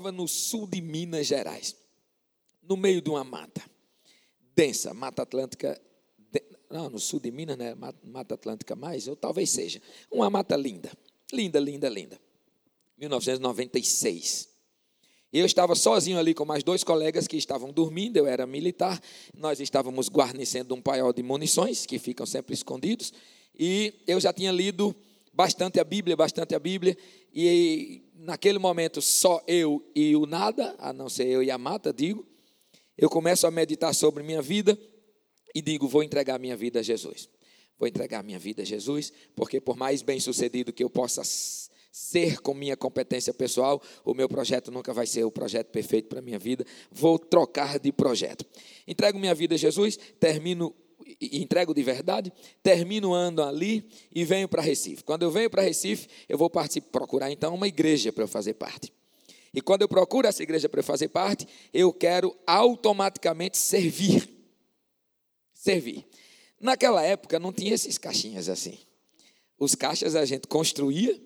estava no sul de Minas Gerais, no meio de uma mata densa, Mata Atlântica, não, no sul de Minas, né? Mata Atlântica mais, ou talvez seja, uma mata linda, linda, linda, linda. 1996. Eu estava sozinho ali com mais dois colegas que estavam dormindo, eu era militar, nós estávamos guarnecendo um paiol de munições, que ficam sempre escondidos, e eu já tinha lido bastante a Bíblia, bastante a Bíblia, e naquele momento só eu e o nada, a não ser eu e a mata, digo, eu começo a meditar sobre minha vida e digo, vou entregar minha vida a Jesus. Vou entregar minha vida a Jesus, porque por mais bem sucedido que eu possa ser com minha competência pessoal, o meu projeto nunca vai ser o projeto perfeito para minha vida. Vou trocar de projeto. Entrego minha vida a Jesus, termino entrego de verdade, termino ano ali e venho para Recife. Quando eu venho para Recife, eu vou procurar então uma igreja para eu fazer parte. E quando eu procuro essa igreja para eu fazer parte, eu quero automaticamente servir. Servir. Naquela época não tinha esses caixinhas assim. Os caixas a gente construía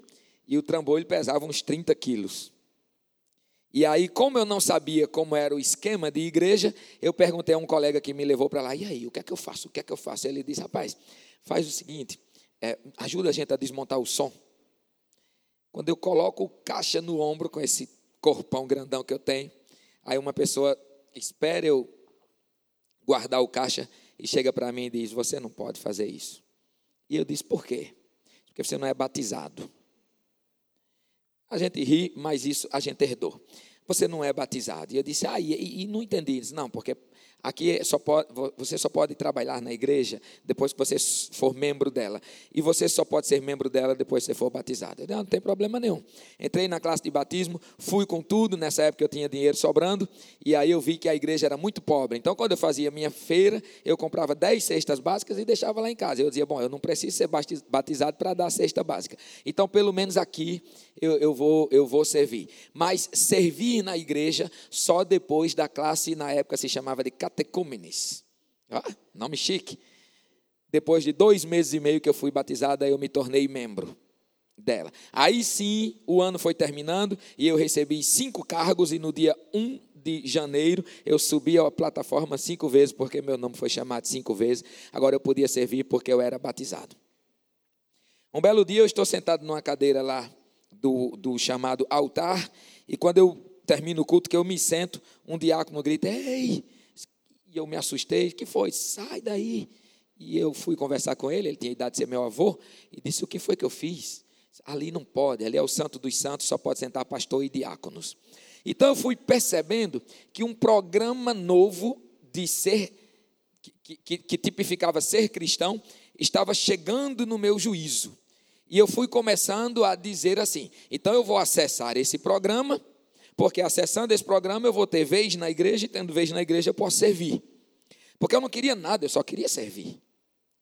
e o trambolho pesava uns 30 quilos. E aí, como eu não sabia como era o esquema de igreja, eu perguntei a um colega que me levou para lá, e aí, o que é que eu faço? O que é que eu faço? Ele disse, rapaz, faz o seguinte, é, ajuda a gente a desmontar o som. Quando eu coloco o caixa no ombro com esse corpão grandão que eu tenho, aí uma pessoa espera eu guardar o caixa e chega para mim e diz, você não pode fazer isso. E eu disse, por quê? Porque você não é batizado. A gente ri, mas isso a gente herdou. Você não é batizado. E eu disse, ah, e, e não entendi. Ele disse, não, porque Aqui só pode, você só pode trabalhar na igreja depois que você for membro dela. E você só pode ser membro dela depois que você for batizado. Eu, não, não tem problema nenhum. Entrei na classe de batismo, fui com tudo. Nessa época eu tinha dinheiro sobrando. E aí eu vi que a igreja era muito pobre. Então, quando eu fazia minha feira, eu comprava 10 cestas básicas e deixava lá em casa. Eu dizia, bom, eu não preciso ser batizado para dar a cesta básica. Então, pelo menos aqui eu, eu, vou, eu vou servir. Mas servir na igreja só depois da classe, na época se chamava de catecúmenes. Ah, nome chique. Depois de dois meses e meio que eu fui batizado, aí eu me tornei membro dela. Aí sim, o ano foi terminando e eu recebi cinco cargos e no dia 1 de janeiro eu subi a plataforma cinco vezes porque meu nome foi chamado cinco vezes. Agora eu podia servir porque eu era batizado. Um belo dia eu estou sentado numa cadeira lá do, do chamado altar, e quando eu termino o culto, que eu me sento, um diácono grita, ei, e eu me assustei, que foi? Sai daí. E eu fui conversar com ele, ele tinha idade de ser meu avô, e disse, o que foi que eu fiz? Ali não pode, ali é o santo dos santos, só pode sentar pastor e diáconos. Então eu fui percebendo que um programa novo de ser, que, que, que tipificava ser cristão, estava chegando no meu juízo. E eu fui começando a dizer assim: então eu vou acessar esse programa, porque acessando esse programa eu vou ter vez na igreja, e tendo vez na igreja eu posso servir. Porque eu não queria nada, eu só queria servir.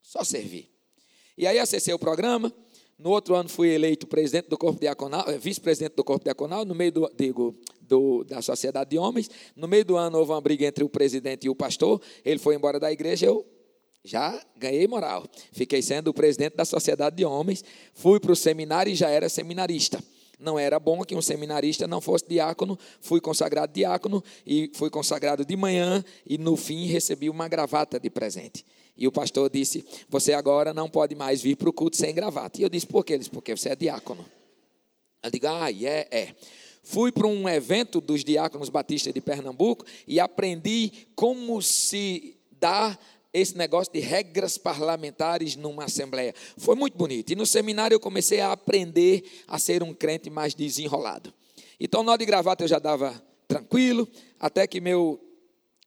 Só servir. E aí acessei o programa. No outro ano fui eleito presidente do corpo diaconal, eh, vice-presidente do corpo diaconal, no meio do, digo, do, da sociedade de homens. No meio do ano houve uma briga entre o presidente e o pastor. Ele foi embora da igreja, eu já ganhei moral. Fiquei sendo o presidente da sociedade de homens, fui para o seminário e já era seminarista. Não era bom que um seminarista não fosse diácono, fui consagrado diácono e fui consagrado de manhã e no fim recebi uma gravata de presente. E o pastor disse: Você agora não pode mais vir para o culto sem gravata. E eu disse: Por quê? Ele disse: Porque você é diácono. Eu digo: Ah, é, é. Fui para um evento dos diáconos batistas de Pernambuco e aprendi como se dá esse negócio de regras parlamentares numa assembleia. Foi muito bonito. E no seminário eu comecei a aprender a ser um crente mais desenrolado. Então, nó de gravata eu já dava tranquilo, até que meu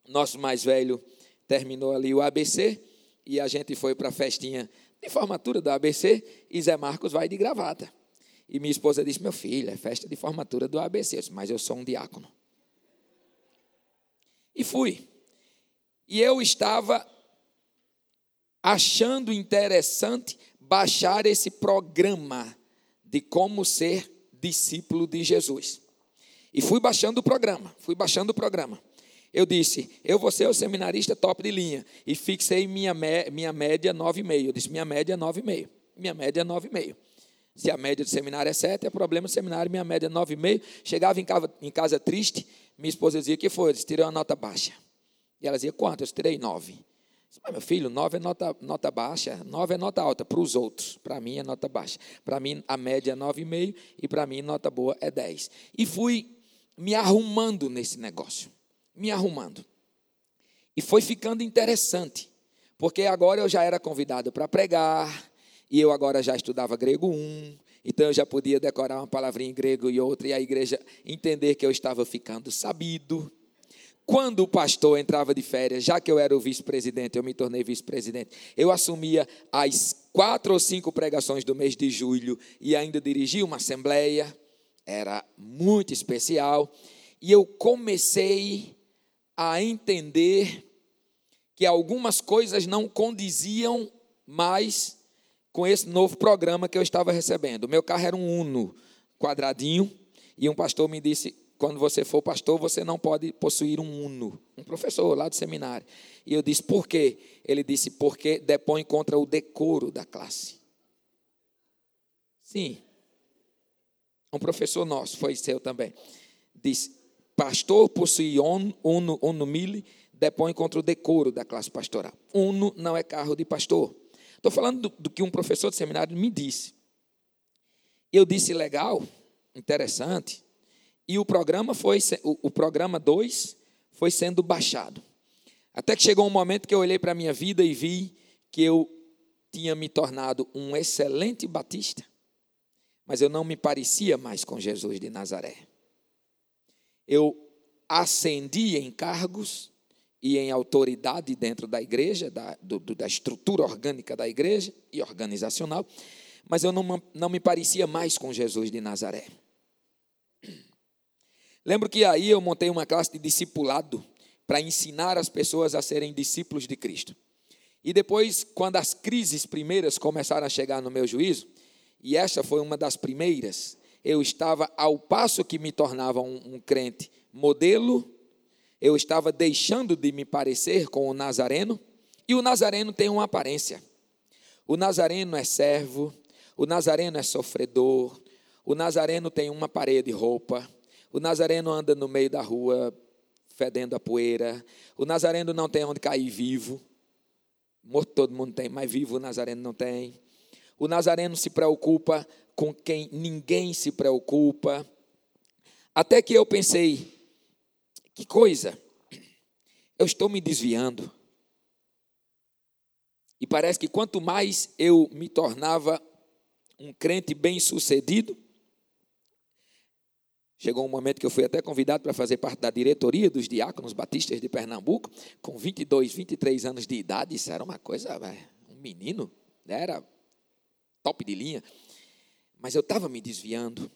nosso mais velho terminou ali o ABC e a gente foi para a festinha de formatura do ABC e Zé Marcos vai de gravata. E minha esposa disse: Meu filho, é festa de formatura do ABC. Eu disse, Mas eu sou um diácono. E fui. E eu estava achando interessante baixar esse programa de como ser discípulo de Jesus. E fui baixando o programa, fui baixando o programa. Eu disse, eu vou ser o seminarista top de linha. E fixei minha, minha média 9,5. Eu disse, minha média é 9,5. Minha média é 9,5. Se a média do seminário é 7, é problema do seminário, minha média é 9,5. Chegava em casa, em casa triste, minha esposa dizia, que foi? Eu disse, tirei uma nota baixa. E ela dizia, quanto? Eu tirei 9. Mas, meu filho, 9 é nota, nota baixa, 9 é nota alta para os outros. Para mim é nota baixa. Para mim a média é 9,5 e para mim nota boa é 10. E fui me arrumando nesse negócio. Me arrumando. E foi ficando interessante, porque agora eu já era convidado para pregar, e eu agora já estudava grego 1, então eu já podia decorar uma palavrinha em grego e outra, e a igreja entender que eu estava ficando sabido. Quando o pastor entrava de férias, já que eu era o vice-presidente, eu me tornei vice-presidente, eu assumia as quatro ou cinco pregações do mês de julho e ainda dirigia uma assembleia, era muito especial, e eu comecei a entender que algumas coisas não condiziam mais com esse novo programa que eu estava recebendo. Meu carro era um Uno quadradinho e um pastor me disse: quando você for pastor, você não pode possuir um Uno. Um professor lá do seminário. E eu disse: por quê? Ele disse: porque depõe contra o decoro da classe. Sim. Um professor nosso, foi seu também. Disse: pastor possui Uno, Uno, Mille, depõe contra o decoro da classe pastoral. Uno não é carro de pastor. Estou falando do, do, que um professor de seminário me disse. Eu disse legal, interessante, e o programa foi o, programa 2 foi sendo baixado. Até que chegou um momento que eu olhei para a minha vida e vi que eu tinha me tornado um excelente batista, mas eu não me parecia mais com Jesus de Nazaré. Eu ascendi em cargos, e em autoridade dentro da igreja, da, do, da estrutura orgânica da igreja e organizacional, mas eu não, não me parecia mais com Jesus de Nazaré. Lembro que aí eu montei uma classe de discipulado para ensinar as pessoas a serem discípulos de Cristo. E depois, quando as crises primeiras começaram a chegar no meu juízo, e essa foi uma das primeiras, eu estava, ao passo que me tornava um, um crente modelo, eu estava deixando de me parecer com o Nazareno, e o Nazareno tem uma aparência. O Nazareno é servo, o Nazareno é sofredor, o Nazareno tem uma parede de roupa, o Nazareno anda no meio da rua fedendo a poeira, o Nazareno não tem onde cair vivo, morto todo mundo tem, mas vivo o Nazareno não tem. O Nazareno se preocupa com quem ninguém se preocupa. Até que eu pensei, que coisa! Eu estou me desviando. E parece que quanto mais eu me tornava um crente bem-sucedido, chegou um momento que eu fui até convidado para fazer parte da diretoria dos diáconos batistas de Pernambuco, com 22, 23 anos de idade, isso era uma coisa, um menino, era top de linha. Mas eu estava me desviando,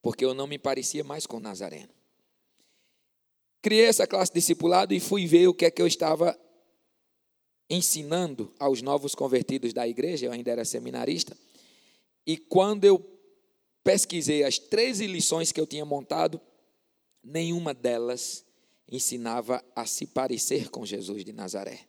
porque eu não me parecia mais com Nazareno. Criei essa classe de discipulado e fui ver o que é que eu estava ensinando aos novos convertidos da igreja, eu ainda era seminarista. E quando eu pesquisei as 13 lições que eu tinha montado, nenhuma delas ensinava a se parecer com Jesus de Nazaré.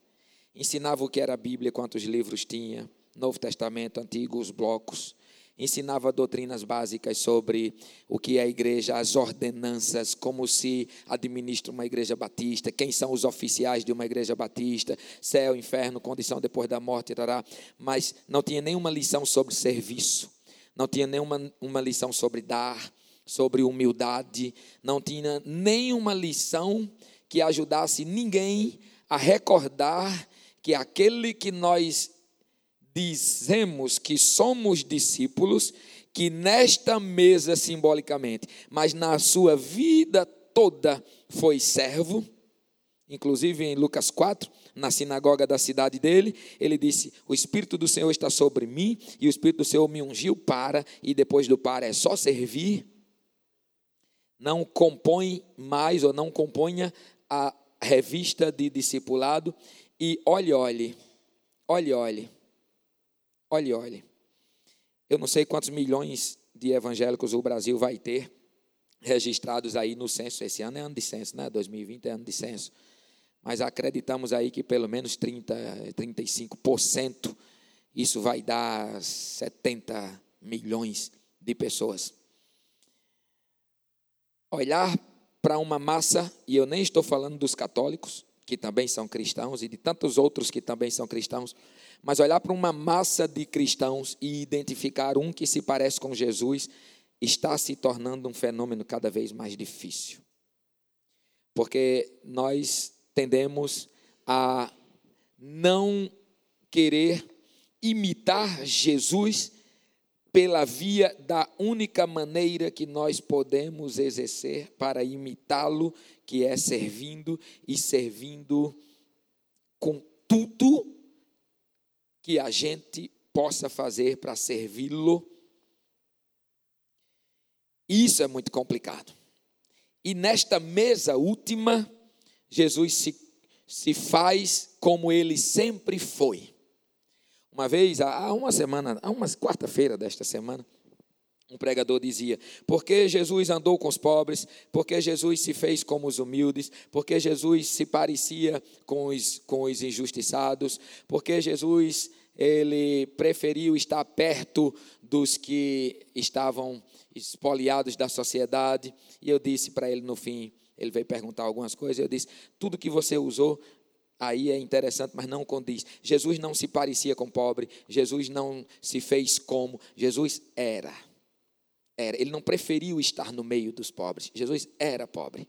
Ensinava o que era a Bíblia, quantos livros tinha, Novo Testamento, Antigo, os blocos ensinava doutrinas básicas sobre o que é a igreja, as ordenanças, como se administra uma igreja batista, quem são os oficiais de uma igreja batista, céu, inferno, condição depois da morte, tará. mas não tinha nenhuma lição sobre serviço, não tinha nenhuma uma lição sobre dar, sobre humildade, não tinha nenhuma lição que ajudasse ninguém a recordar que aquele que nós dizemos que somos discípulos, que nesta mesa simbolicamente, mas na sua vida toda foi servo. Inclusive em Lucas 4, na sinagoga da cidade dele, ele disse: O Espírito do Senhor está sobre mim, e o Espírito do Senhor me ungiu para, e depois do para é só servir. Não compõe mais, ou não componha a revista de discipulado, e olhe, olhe, olhe, olhe. Olhe, olhe. Eu não sei quantos milhões de evangélicos o Brasil vai ter registrados aí no censo. Esse ano é ano de censo, né? 2020 é ano de censo. Mas acreditamos aí que pelo menos 30, 35%, isso vai dar 70 milhões de pessoas. Olhar para uma massa, e eu nem estou falando dos católicos, que também são cristãos, e de tantos outros que também são cristãos, mas olhar para uma massa de cristãos e identificar um que se parece com Jesus está se tornando um fenômeno cada vez mais difícil. Porque nós tendemos a não querer imitar Jesus pela via da única maneira que nós podemos exercer para imitá-lo, que é servindo e servindo com tudo que a gente possa fazer para servi-lo. Isso é muito complicado. E nesta mesa última, Jesus se, se faz como ele sempre foi. Uma vez, há uma semana, há uma quarta-feira desta semana, um pregador dizia: porque Jesus andou com os pobres, porque Jesus se fez como os humildes, porque Jesus se parecia com os, com os injustiçados, porque Jesus ele preferiu estar perto dos que estavam espoliados da sociedade. E eu disse para ele no fim, ele veio perguntar algumas coisas, eu disse: tudo que você usou aí é interessante, mas não condiz. Jesus não se parecia com pobre, Jesus não se fez como, Jesus era. Era. Ele não preferiu estar no meio dos pobres. Jesus era pobre.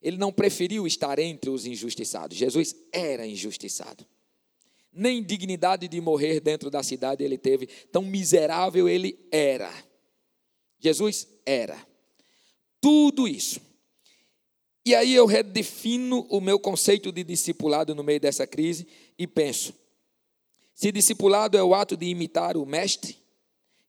Ele não preferiu estar entre os injustiçados. Jesus era injustiçado. Nem dignidade de morrer dentro da cidade ele teve. Tão miserável ele era. Jesus era. Tudo isso e aí eu redefino o meu conceito de discipulado no meio dessa crise e penso: se discipulado é o ato de imitar o mestre,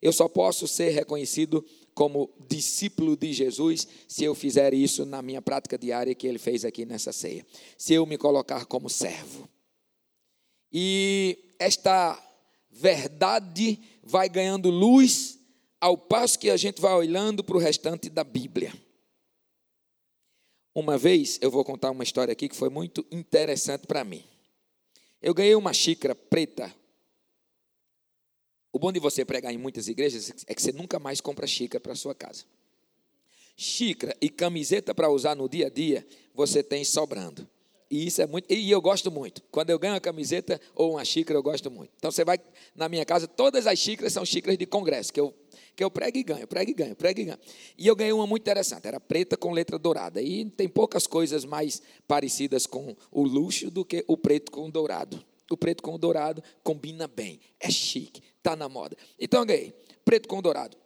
eu só posso ser reconhecido como discípulo de Jesus se eu fizer isso na minha prática diária que ele fez aqui nessa ceia. Se eu me colocar como servo. E esta verdade vai ganhando luz ao passo que a gente vai olhando para o restante da Bíblia. Uma vez, eu vou contar uma história aqui que foi muito interessante para mim. Eu ganhei uma xícara preta. O bom de você pregar em muitas igrejas é que você nunca mais compra xícara para sua casa. Xícara e camiseta para usar no dia a dia, você tem sobrando. E isso é muito. E eu gosto muito. Quando eu ganho uma camiseta ou uma xícara, eu gosto muito. Então você vai na minha casa, todas as xícaras são xícaras de congresso, que eu que eu prego e ganho, prego e ganho, prego e ganho. E eu ganhei uma muito interessante, era preta com letra dourada. E tem poucas coisas mais parecidas com o luxo do que o preto com o dourado. O preto com o dourado combina bem, é chique, está na moda. Então eu ganhei, preto com dourado.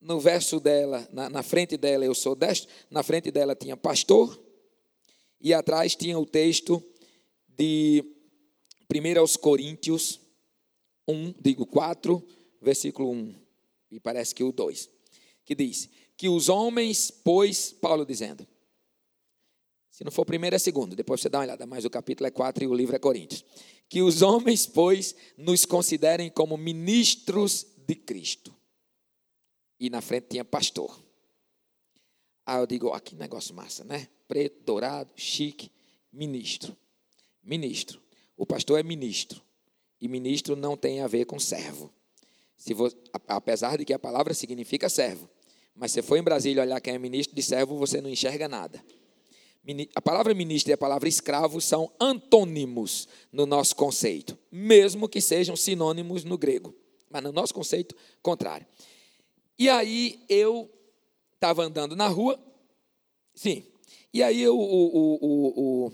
No verso dela, na, na frente dela eu sou destro, na frente dela tinha pastor, e atrás tinha o texto de 1 aos Coríntios 1, digo 4, versículo 1, e parece que o 2, que diz: Que os homens, pois, Paulo dizendo, se não for primeiro é segundo, depois você dá uma olhada, mas o capítulo é 4 e o livro é Coríntios. Que os homens, pois, nos considerem como ministros de Cristo. E na frente tinha pastor. Aí eu digo, ó, que negócio massa, né? Preto, dourado, chique, ministro. Ministro. O pastor é ministro. E ministro não tem a ver com servo. Você, apesar de que a palavra significa servo, mas se for em Brasília olhar quem é ministro de servo, você não enxerga nada. A palavra ministro e a palavra escravo são antônimos no nosso conceito, mesmo que sejam sinônimos no grego, mas no nosso conceito, contrário. E aí eu estava andando na rua, sim, e aí eu, o, o, o,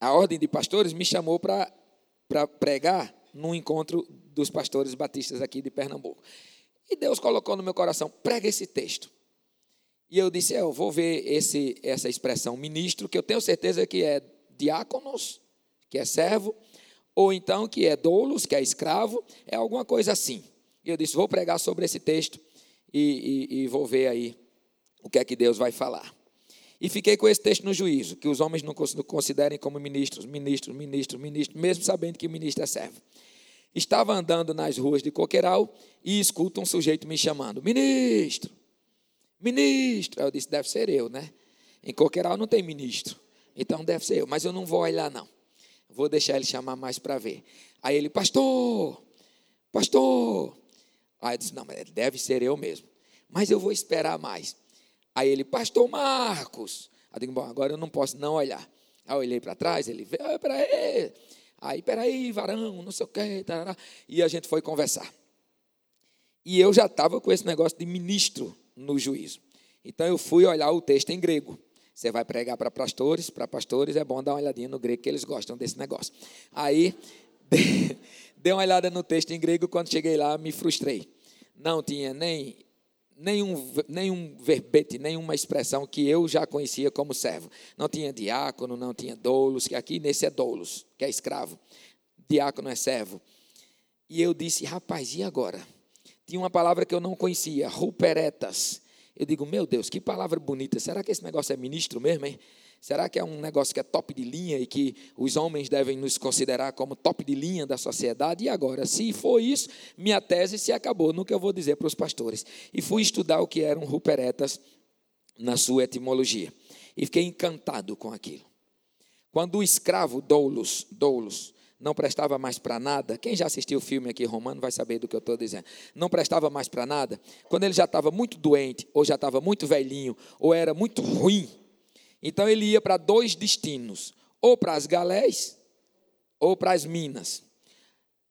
a ordem de pastores me chamou para pregar num encontro dos pastores batistas aqui de Pernambuco. E Deus colocou no meu coração, prega esse texto. E eu disse, é, eu vou ver esse, essa expressão ministro, que eu tenho certeza que é diáconos, que é servo, ou então que é doulos, que é escravo, é alguma coisa assim. E eu disse, vou pregar sobre esse texto e, e, e vou ver aí o que é que Deus vai falar. E fiquei com esse texto no juízo, que os homens não considerem como ministros, ministros, ministros, ministros, mesmo sabendo que ministro é servo. Estava andando nas ruas de Coqueiral e escuto um sujeito me chamando: Ministro, ministro. Eu disse: Deve ser eu, né? Em Coqueiral não tem ministro, então deve ser eu, mas eu não vou olhar, não. Vou deixar ele chamar mais para ver. Aí ele: Pastor, pastor. Aí eu disse: Não, mas deve ser eu mesmo. Mas eu vou esperar mais. Aí ele, pastor Marcos. Aí eu digo: Bom, agora eu não posso não olhar. Aí eu olhei para trás, ele veio, ah, peraí. Aí, peraí, varão, não sei o quê. Tarará. E a gente foi conversar. E eu já estava com esse negócio de ministro no juízo. Então eu fui olhar o texto em grego. Você vai pregar para pastores, para pastores é bom dar uma olhadinha no grego, que eles gostam desse negócio. Aí, dei uma olhada no texto em grego, quando cheguei lá, me frustrei. Não tinha nem nenhum, nenhum verbete, nenhuma expressão que eu já conhecia como servo. Não tinha diácono, não tinha doulos, que aqui nesse é doulos, que é escravo. Diácono é servo. E eu disse, rapaz, e agora? Tinha uma palavra que eu não conhecia, ruperetas. Eu digo, meu Deus, que palavra bonita. Será que esse negócio é ministro mesmo, hein? Será que é um negócio que é top de linha e que os homens devem nos considerar como top de linha da sociedade? E agora, se for isso, minha tese se acabou que eu vou dizer para os pastores. E fui estudar o que eram ruperetas na sua etimologia. E fiquei encantado com aquilo. Quando o escravo doulos, doulos não prestava mais para nada. Quem já assistiu o filme aqui romano vai saber do que eu estou dizendo. Não prestava mais para nada. Quando ele já estava muito doente, ou já estava muito velhinho, ou era muito ruim, então ele ia para dois destinos: ou para as galés, ou para as minas.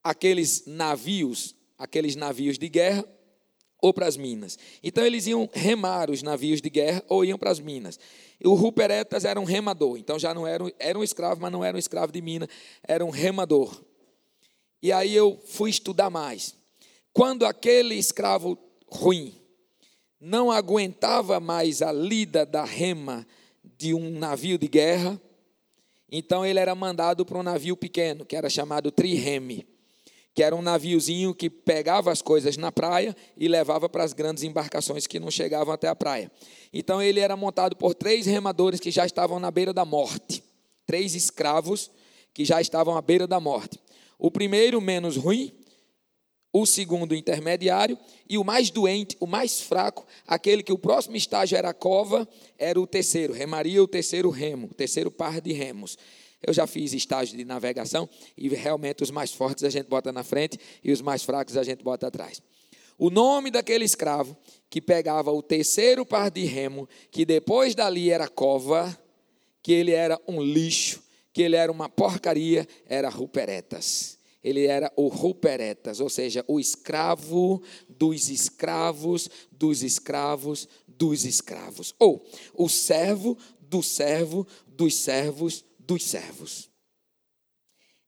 Aqueles navios, aqueles navios de guerra, ou para as minas. Então eles iam remar os navios de guerra ou iam para as minas. O Ruperetas era um remador, então já não era, era um escravo, mas não era um escravo de mina, era um remador. E aí eu fui estudar mais. Quando aquele escravo ruim não aguentava mais a lida da rema de um navio de guerra, então ele era mandado para um navio pequeno, que era chamado trireme que era um naviozinho que pegava as coisas na praia e levava para as grandes embarcações que não chegavam até a praia. Então ele era montado por três remadores que já estavam na beira da morte, três escravos que já estavam à beira da morte. O primeiro menos ruim, o segundo intermediário e o mais doente, o mais fraco, aquele que o próximo estágio era a cova, era o terceiro, remaria o terceiro remo, o terceiro par de remos. Eu já fiz estágio de navegação e realmente os mais fortes a gente bota na frente e os mais fracos a gente bota atrás. O nome daquele escravo que pegava o terceiro par de remo, que depois dali era cova, que ele era um lixo, que ele era uma porcaria, era Ruperetas. Ele era o Ruperetas, ou seja, o escravo dos escravos, dos escravos, dos escravos. Ou o servo do servo, dos servos, dos servos.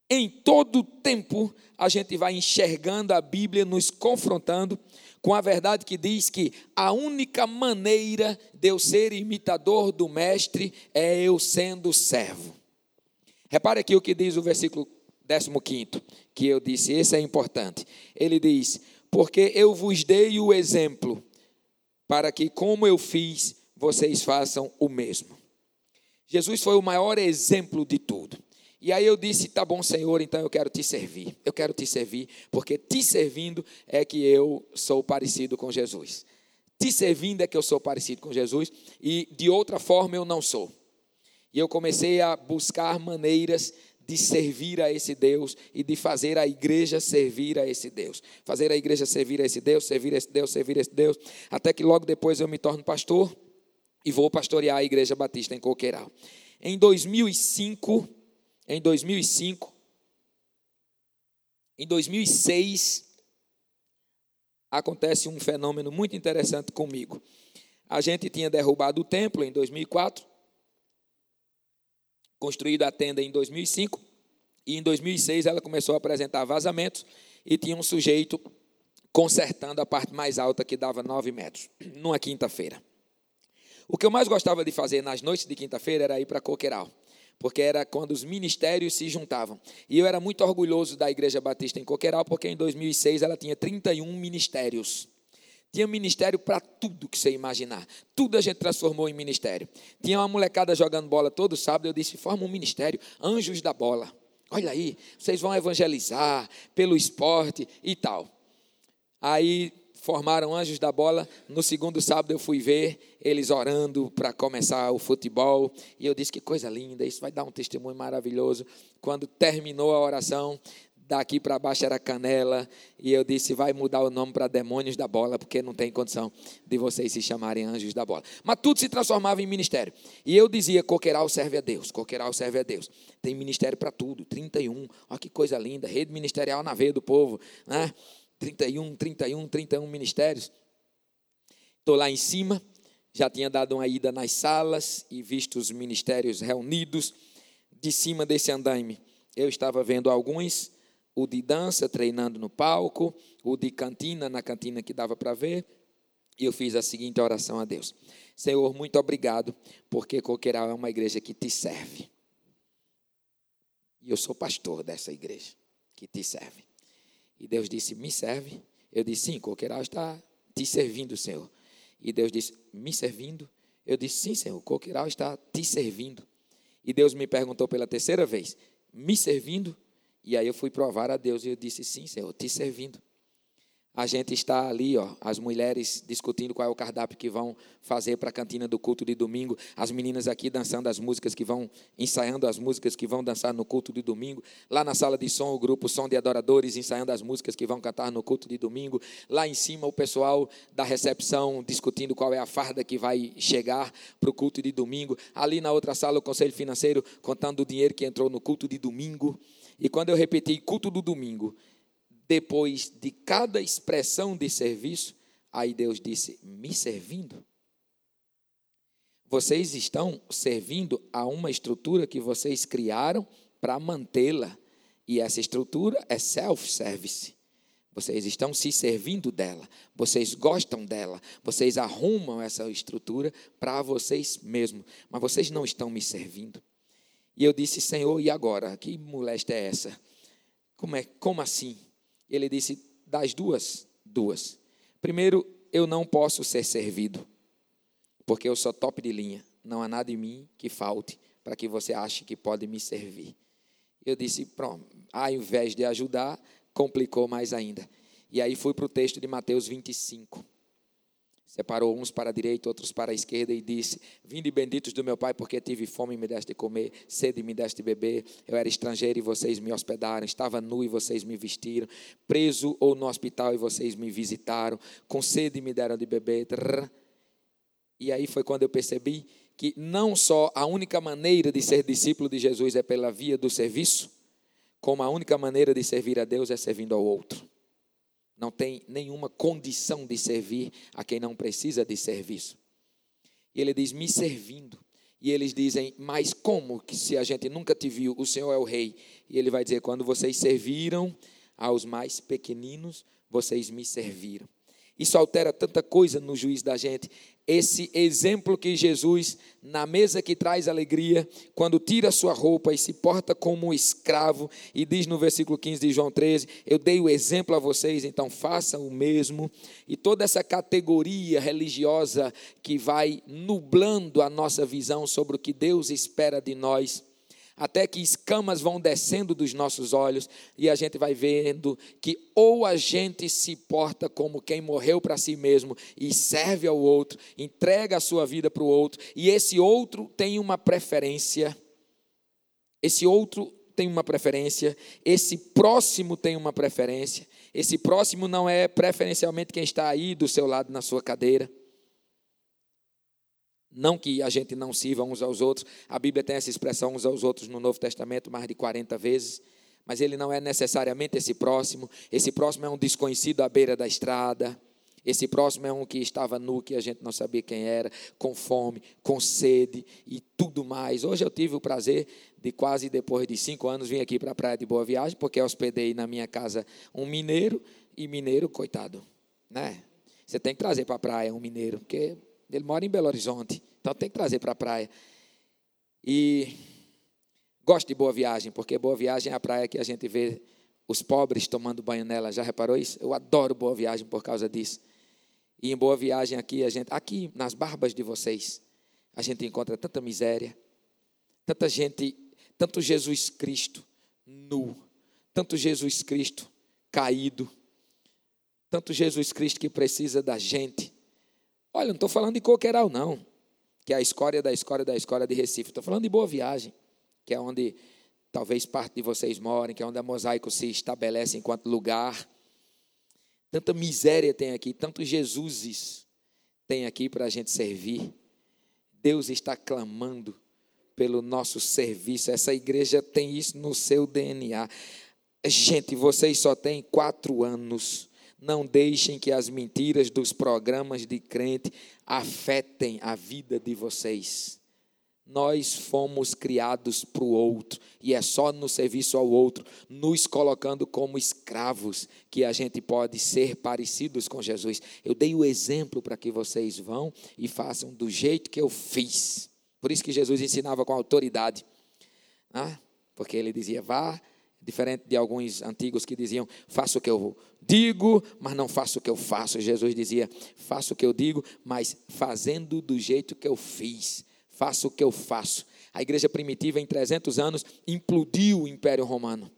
Em todo tempo, a gente vai enxergando a Bíblia, nos confrontando com a verdade que diz que a única maneira de eu ser imitador do Mestre é eu sendo servo. Repare aqui o que diz o versículo 15, que eu disse, esse é importante. Ele diz: Porque eu vos dei o exemplo, para que, como eu fiz, vocês façam o mesmo. Jesus foi o maior exemplo de tudo. E aí eu disse: tá bom, Senhor, então eu quero te servir. Eu quero te servir, porque te servindo é que eu sou parecido com Jesus. Te servindo é que eu sou parecido com Jesus e de outra forma eu não sou. E eu comecei a buscar maneiras de servir a esse Deus e de fazer a igreja servir a esse Deus. Fazer a igreja servir a esse Deus, servir a esse Deus, servir a esse Deus, até que logo depois eu me torno pastor e vou pastorear a Igreja Batista em Coqueiral. Em 2005, em 2005, em 2006, acontece um fenômeno muito interessante comigo. A gente tinha derrubado o templo em 2004, construído a tenda em 2005, e em 2006 ela começou a apresentar vazamentos e tinha um sujeito consertando a parte mais alta que dava 9 metros, numa quinta-feira. O que eu mais gostava de fazer nas noites de quinta-feira era ir para Coqueiral, porque era quando os ministérios se juntavam. E eu era muito orgulhoso da Igreja Batista em Coqueiral, porque em 2006 ela tinha 31 ministérios. Tinha ministério para tudo que você imaginar. Tudo a gente transformou em ministério. Tinha uma molecada jogando bola todo sábado. Eu disse: forma um ministério, Anjos da Bola. Olha aí, vocês vão evangelizar pelo esporte e tal. Aí formaram Anjos da Bola. No segundo sábado eu fui ver eles orando para começar o futebol. E eu disse: que coisa linda, isso vai dar um testemunho maravilhoso. Quando terminou a oração, daqui para baixo era canela, e eu disse: vai mudar o nome para demônios da bola, porque não tem condição de vocês se chamarem anjos da bola. Mas tudo se transformava em ministério. E eu dizia: coqueiral serve a Deus, coqueiral serve a Deus. Tem ministério para tudo, 31, olha que coisa linda, rede ministerial na veia do povo, né? 31, 31, 31 ministérios. Estou lá em cima, já tinha dado uma ida nas salas e visto os ministérios reunidos. De cima desse andaime, eu estava vendo alguns o de dança treinando no palco, o de cantina na cantina que dava para ver. E eu fiz a seguinte oração a Deus: Senhor, muito obrigado, porque Coqueiral é uma igreja que te serve. E eu sou pastor dessa igreja que te serve. E Deus disse: Me serve. Eu disse: Sim, Coqueiral está te servindo, Senhor. E Deus disse: Me servindo? Eu disse: Sim, Senhor, Coqueiral está te servindo. E Deus me perguntou pela terceira vez: Me servindo? E aí eu fui provar a Deus e eu disse: Sim, Senhor, te servindo. A gente está ali, ó, as mulheres discutindo qual é o cardápio que vão fazer para a cantina do culto de domingo, as meninas aqui dançando as músicas que vão, ensaiando as músicas que vão dançar no culto de domingo, lá na sala de som, o grupo Som de Adoradores ensaiando as músicas que vão cantar no culto de domingo, lá em cima o pessoal da recepção discutindo qual é a farda que vai chegar para o culto de domingo, ali na outra sala o conselho financeiro contando o dinheiro que entrou no culto de domingo. E quando eu repeti culto do domingo, depois de cada expressão de serviço, aí Deus disse: me servindo. Vocês estão servindo a uma estrutura que vocês criaram para mantê-la. E essa estrutura é self-service. Vocês estão se servindo dela, vocês gostam dela, vocês arrumam essa estrutura para vocês mesmos, mas vocês não estão me servindo. E eu disse, Senhor, e agora? Que moléstia é essa? Como, é, como assim? Ele disse, das duas, duas. Primeiro, eu não posso ser servido, porque eu sou top de linha. Não há nada em mim que falte para que você ache que pode me servir. Eu disse, pronto, ao invés de ajudar, complicou mais ainda. E aí fui para o texto de Mateus 25. Separou uns para a direita, outros para a esquerda e disse: Vinde benditos do meu Pai, porque tive fome e me deste de comer, sede e me deste de beber. Eu era estrangeiro e vocês me hospedaram, estava nu e vocês me vestiram, preso ou no hospital e vocês me visitaram, com sede me deram de beber. E aí foi quando eu percebi que não só a única maneira de ser discípulo de Jesus é pela via do serviço, como a única maneira de servir a Deus é servindo ao outro não tem nenhuma condição de servir a quem não precisa de serviço. E ele diz: me servindo. E eles dizem: mas como que se a gente nunca te viu, o Senhor é o rei? E ele vai dizer: quando vocês serviram aos mais pequeninos, vocês me serviram. Isso altera tanta coisa no juiz da gente. Esse exemplo que Jesus, na mesa que traz alegria, quando tira sua roupa e se porta como um escravo, e diz no versículo 15 de João 13: Eu dei o exemplo a vocês, então façam o mesmo. E toda essa categoria religiosa que vai nublando a nossa visão sobre o que Deus espera de nós até que escamas vão descendo dos nossos olhos e a gente vai vendo que ou a gente se porta como quem morreu para si mesmo e serve ao outro, entrega a sua vida para o outro, e esse outro tem uma preferência, esse outro tem uma preferência, esse próximo tem uma preferência, esse próximo não é preferencialmente quem está aí do seu lado na sua cadeira. Não que a gente não sirva uns aos outros, a Bíblia tem essa expressão uns aos outros no Novo Testamento mais de 40 vezes, mas ele não é necessariamente esse próximo. Esse próximo é um desconhecido à beira da estrada. Esse próximo é um que estava nu, que a gente não sabia quem era, com fome, com sede e tudo mais. Hoje eu tive o prazer de quase depois de cinco anos vir aqui para a Praia de Boa Viagem, porque hospedei na minha casa um mineiro, e mineiro, coitado, né? Você tem que trazer para a praia um mineiro, porque ele mora em Belo Horizonte, então tem que trazer para a praia. E gosto de Boa Viagem, porque Boa Viagem é a praia que a gente vê os pobres tomando banho nela. Já reparou isso? Eu adoro Boa Viagem por causa disso. E em Boa Viagem aqui, a gente, aqui nas barbas de vocês, a gente encontra tanta miséria, tanta gente, tanto Jesus Cristo nu, tanto Jesus Cristo caído, tanto Jesus Cristo que precisa da gente. Olha, não estou falando de Coqueiral, não, que é a escória da escória da escória de Recife. Estou falando de Boa Viagem, que é onde talvez parte de vocês morem, que é onde a Mosaico se estabelece enquanto lugar. Tanta miséria tem aqui, tantos Jesuses tem aqui para a gente servir. Deus está clamando pelo nosso serviço. Essa igreja tem isso no seu DNA. Gente, vocês só têm quatro anos. Não deixem que as mentiras dos programas de crente afetem a vida de vocês. Nós fomos criados para o outro, e é só no serviço ao outro, nos colocando como escravos, que a gente pode ser parecidos com Jesus. Eu dei o exemplo para que vocês vão e façam do jeito que eu fiz. Por isso que Jesus ensinava com autoridade, ah, porque ele dizia: vá, diferente de alguns antigos que diziam: faça o que eu digo, mas não faça o que eu faço. Jesus dizia: faça o que eu digo, mas fazendo do jeito que eu fiz faço o que eu faço. A igreja primitiva, em 300 anos, implodiu o Império Romano,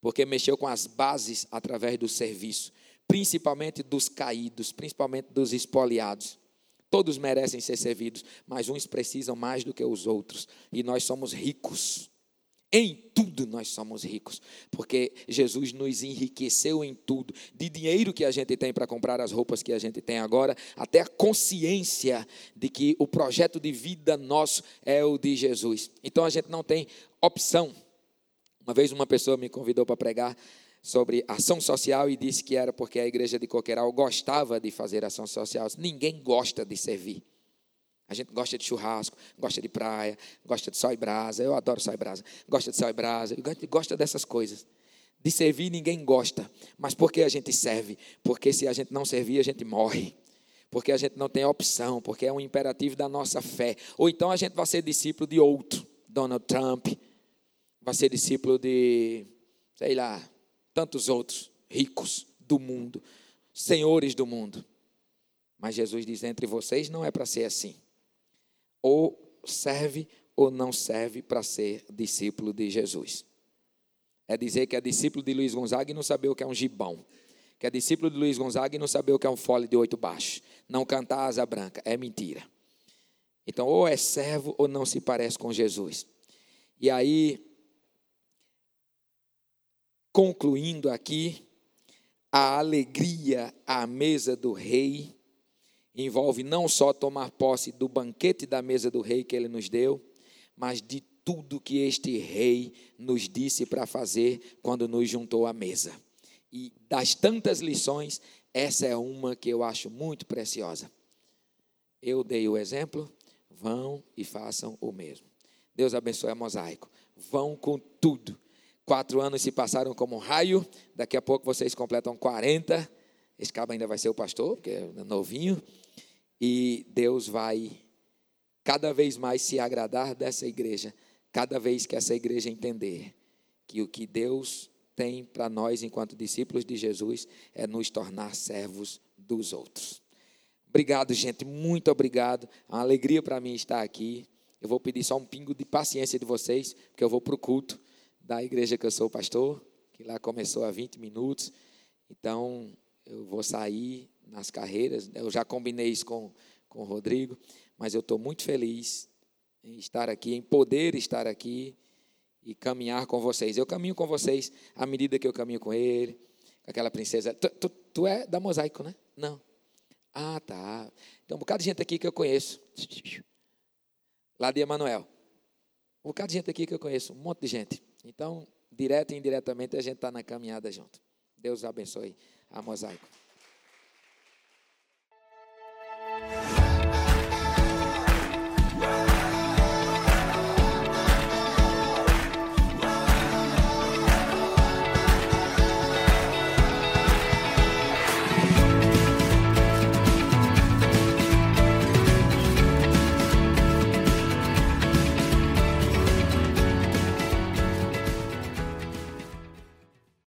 porque mexeu com as bases através do serviço, principalmente dos caídos, principalmente dos espoliados. Todos merecem ser servidos, mas uns precisam mais do que os outros, e nós somos ricos em tudo nós somos ricos, porque Jesus nos enriqueceu em tudo, de dinheiro que a gente tem para comprar as roupas que a gente tem agora, até a consciência de que o projeto de vida nosso é o de Jesus. Então a gente não tem opção. Uma vez uma pessoa me convidou para pregar sobre ação social e disse que era porque a igreja de Coqueiral gostava de fazer ação social. Ninguém gosta de servir. A gente gosta de churrasco, gosta de praia, gosta de sol e brasa. Eu adoro sol e brasa. Gosta de sol e brasa, gosta dessas coisas. De servir ninguém gosta. Mas por que a gente serve? Porque se a gente não servir, a gente morre. Porque a gente não tem opção, porque é um imperativo da nossa fé. Ou então a gente vai ser discípulo de outro, Donald Trump, vai ser discípulo de, sei lá, tantos outros ricos do mundo, senhores do mundo. Mas Jesus diz: entre vocês não é para ser assim ou serve ou não serve para ser discípulo de Jesus. É dizer que é discípulo de Luiz Gonzaga e não saber o que é um gibão. Que é discípulo de Luiz Gonzaga e não saber o que é um fole de oito baixos. Não cantar asa branca. É mentira. Então, ou é servo ou não se parece com Jesus. E aí, concluindo aqui, a alegria à mesa do rei envolve não só tomar posse do banquete da mesa do rei que ele nos deu, mas de tudo que este rei nos disse para fazer quando nos juntou à mesa. E das tantas lições, essa é uma que eu acho muito preciosa. Eu dei o exemplo, vão e façam o mesmo. Deus abençoe a mosaico. Vão com tudo. Quatro anos se passaram como um raio, daqui a pouco vocês completam 40. Esse cabo ainda vai ser o pastor, porque é novinho. E Deus vai cada vez mais se agradar dessa igreja, cada vez que essa igreja entender que o que Deus tem para nós, enquanto discípulos de Jesus, é nos tornar servos dos outros. Obrigado, gente, muito obrigado. É uma alegria para mim estar aqui. Eu vou pedir só um pingo de paciência de vocês, porque eu vou para o culto da igreja que eu sou pastor, que lá começou há 20 minutos. Então, eu vou sair nas carreiras. Eu já combinei isso com, com o Rodrigo, mas eu estou muito feliz em estar aqui, em poder estar aqui e caminhar com vocês. Eu caminho com vocês à medida que eu caminho com ele, com aquela princesa. Tu, tu, tu é da Mosaico, né? Não. Ah, tá. Tem um bocado de gente aqui que eu conheço. Lá de Emanuel. Um bocado de gente aqui que eu conheço, um monte de gente. Então, direto e indiretamente, a gente está na caminhada junto. Deus abençoe a Mosaico.